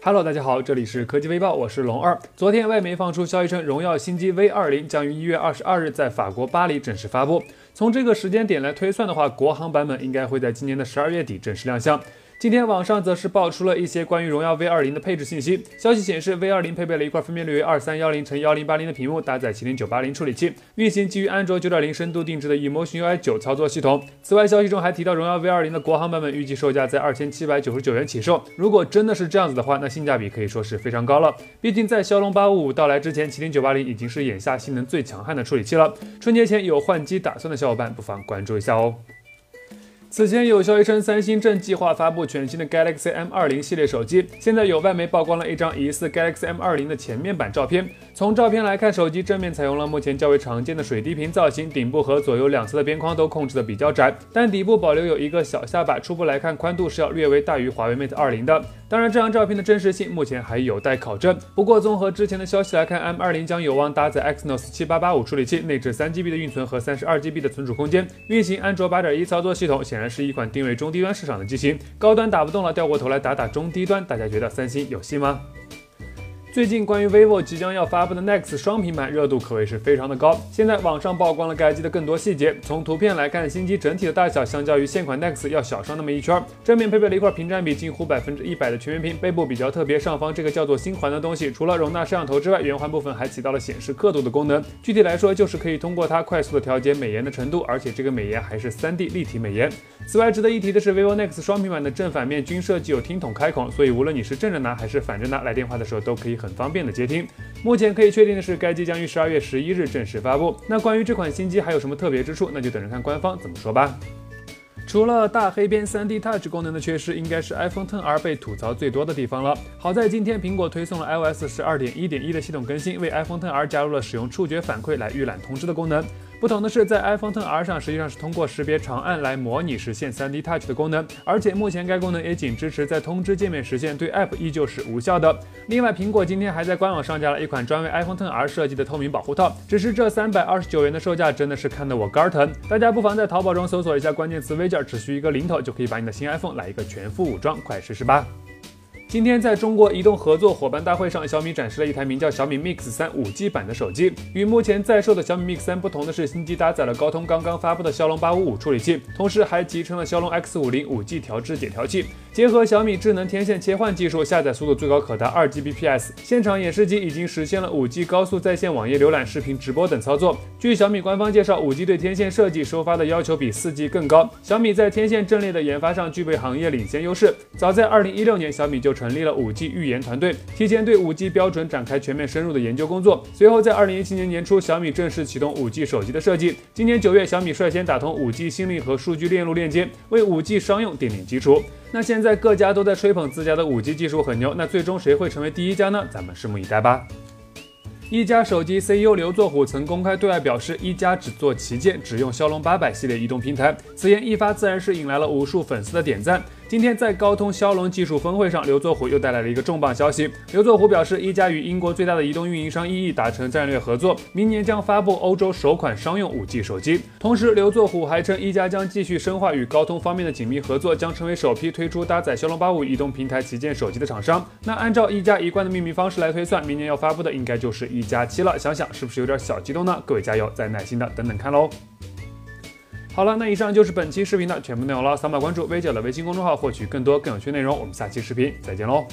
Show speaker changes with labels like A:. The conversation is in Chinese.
A: Hello，大家好，这里是科技微报，我是龙二。昨天外媒放出消息称，荣耀新机 V 二零将于一月二十二日在法国巴黎正式发布。从这个时间点来推算的话，国行版本应该会在今年的十二月底正式亮相。今天网上则是爆出了一些关于荣耀 V 二零的配置信息。消息显示，V 二零配备了一块分辨率为二三幺零乘幺零八零的屏幕，搭载麒麟九八零处理器，运行基于安卓九点零深度定制的 Emotion UI 九操作系统。此外，消息中还提到，荣耀 V 二零的国行版本预计售价在二千七百九十九元起售。如果真的是这样子的话，那性价比可以说是非常高了。毕竟在骁龙八五五到来之前，麒麟九八零已经是眼下性能最强悍的处理器了。春节前有换机打算的小伙伴，不妨关注一下哦。此前有消息称，三星正计划发布全新的 Galaxy M20 系列手机。现在有外媒曝光了一张疑似 Galaxy M20 的前面板照片。从照片来看，手机正面采用了目前较为常见的水滴屏造型，顶部和左右两侧的边框都控制的比较窄，但底部保留有一个小下巴。初步来看，宽度是要略微大于华为 Mate 20的。当然，这张照片的真实性目前还有待考证。不过，综合之前的消息来看，M20 将有望搭载 Exynos 7885处理器，内置 3GB 的运存和 32GB 的存储空间，运行安卓8.1操作系统。显然是一款定位中低端市场的机型，高端打不动了，掉过头来打打中低端，大家觉得三星有戏吗？最近关于 vivo 即将要发布的 next 双平板热度可谓是非常的高。现在网上曝光了该机的更多细节。从图片来看，新机整体的大小相较于现款 next 要小上那么一圈。正面配备了一块屏占比近乎百分之一百的全面屏，背部比较特别，上方这个叫做星环的东西，除了容纳摄像头之外，圆环部分还起到了显示刻度的功能。具体来说，就是可以通过它快速的调节美颜的程度，而且这个美颜还是 3D 立体美颜。此外，值得一提的是，vivo next 双平板的正反面均设计有听筒开孔，所以无论你是正着拿还是反着拿来电话的时候，都可以很很方便的接听。目前可以确定的是，该机将于十二月十一日正式发布。那关于这款新机还有什么特别之处，那就等着看官方怎么说吧。除了大黑边三 D Touch 功能的缺失，应该是 iPhone XR 被吐槽最多的地方了。好在今天苹果推送了 iOS 十二点一点一的系统更新，为 iPhone XR 加入了使用触觉反馈来预览通知的功能。不同的是，在 iPhone XR 上实际上是通过识别长按来模拟实现 3D Touch 的功能，而且目前该功能也仅支持在通知界面实现，对 App 依旧是无效的。另外，苹果今天还在官网上架了一款专为 iPhone XR 设计的透明保护套，只是这三百二十九元的售价真的是看得我肝疼。大家不妨在淘宝中搜索一下关键词 V 件，只需一个零头就可以把你的新 iPhone 来一个全副武装，快试试吧！今天在中国移动合作伙伴大会上，小米展示了一台名叫小米 Mix 三 5G 版的手机。与目前在售的小米 Mix 三不同的是，新机搭载了高通刚刚发布的骁龙855处理器，同时还集成了骁龙 X 50 5G 调制解调器。结合小米智能天线切换技术，下载速度最高可达二 Gbps。现场演示机已经实现了五 G 高速在线网页浏览、视频直播等操作。据小米官方介绍，五 G 对天线设计收发的要求比四 G 更高。小米在天线阵列的研发上具备行业领先优势。早在二零一六年，小米就成立了五 G 预研团队，提前对五 G 标准展开全面深入的研究工作。随后在二零一七年年初，小米正式启动五 G 手机的设计。今年九月，小米率先打通五 G 新力和数据链路链接，为五 G 商用奠定基础。那现在各家都在吹捧自家的五 G 技术很牛，那最终谁会成为第一家呢？咱们拭目以待吧。一加手机 CEO 刘作虎曾公开对外表示，一加只做旗舰，只用骁龙八百系列移动平台。此言一发，自然是引来了无数粉丝的点赞。今天在高通骁龙技术峰会上，刘作虎又带来了一个重磅消息。刘作虎表示，一加与英国最大的移动运营商 EE 达成战略合作，明年将发布欧洲首款商用 5G 手机。同时，刘作虎还称，一加将继续深化与高通方面的紧密合作，将成为首批推出搭载骁龙八五移动平台旗舰手机的厂商。那按照一加一贯的命名方式来推算，明年要发布的应该就是一加七了。想想是不是有点小激动呢？各位加油，再耐心的等等看喽。好了，那以上就是本期视频的全部内容了。扫码关注微姐的微信公众号，获取更多更有趣内容。我们下期视频再见喽。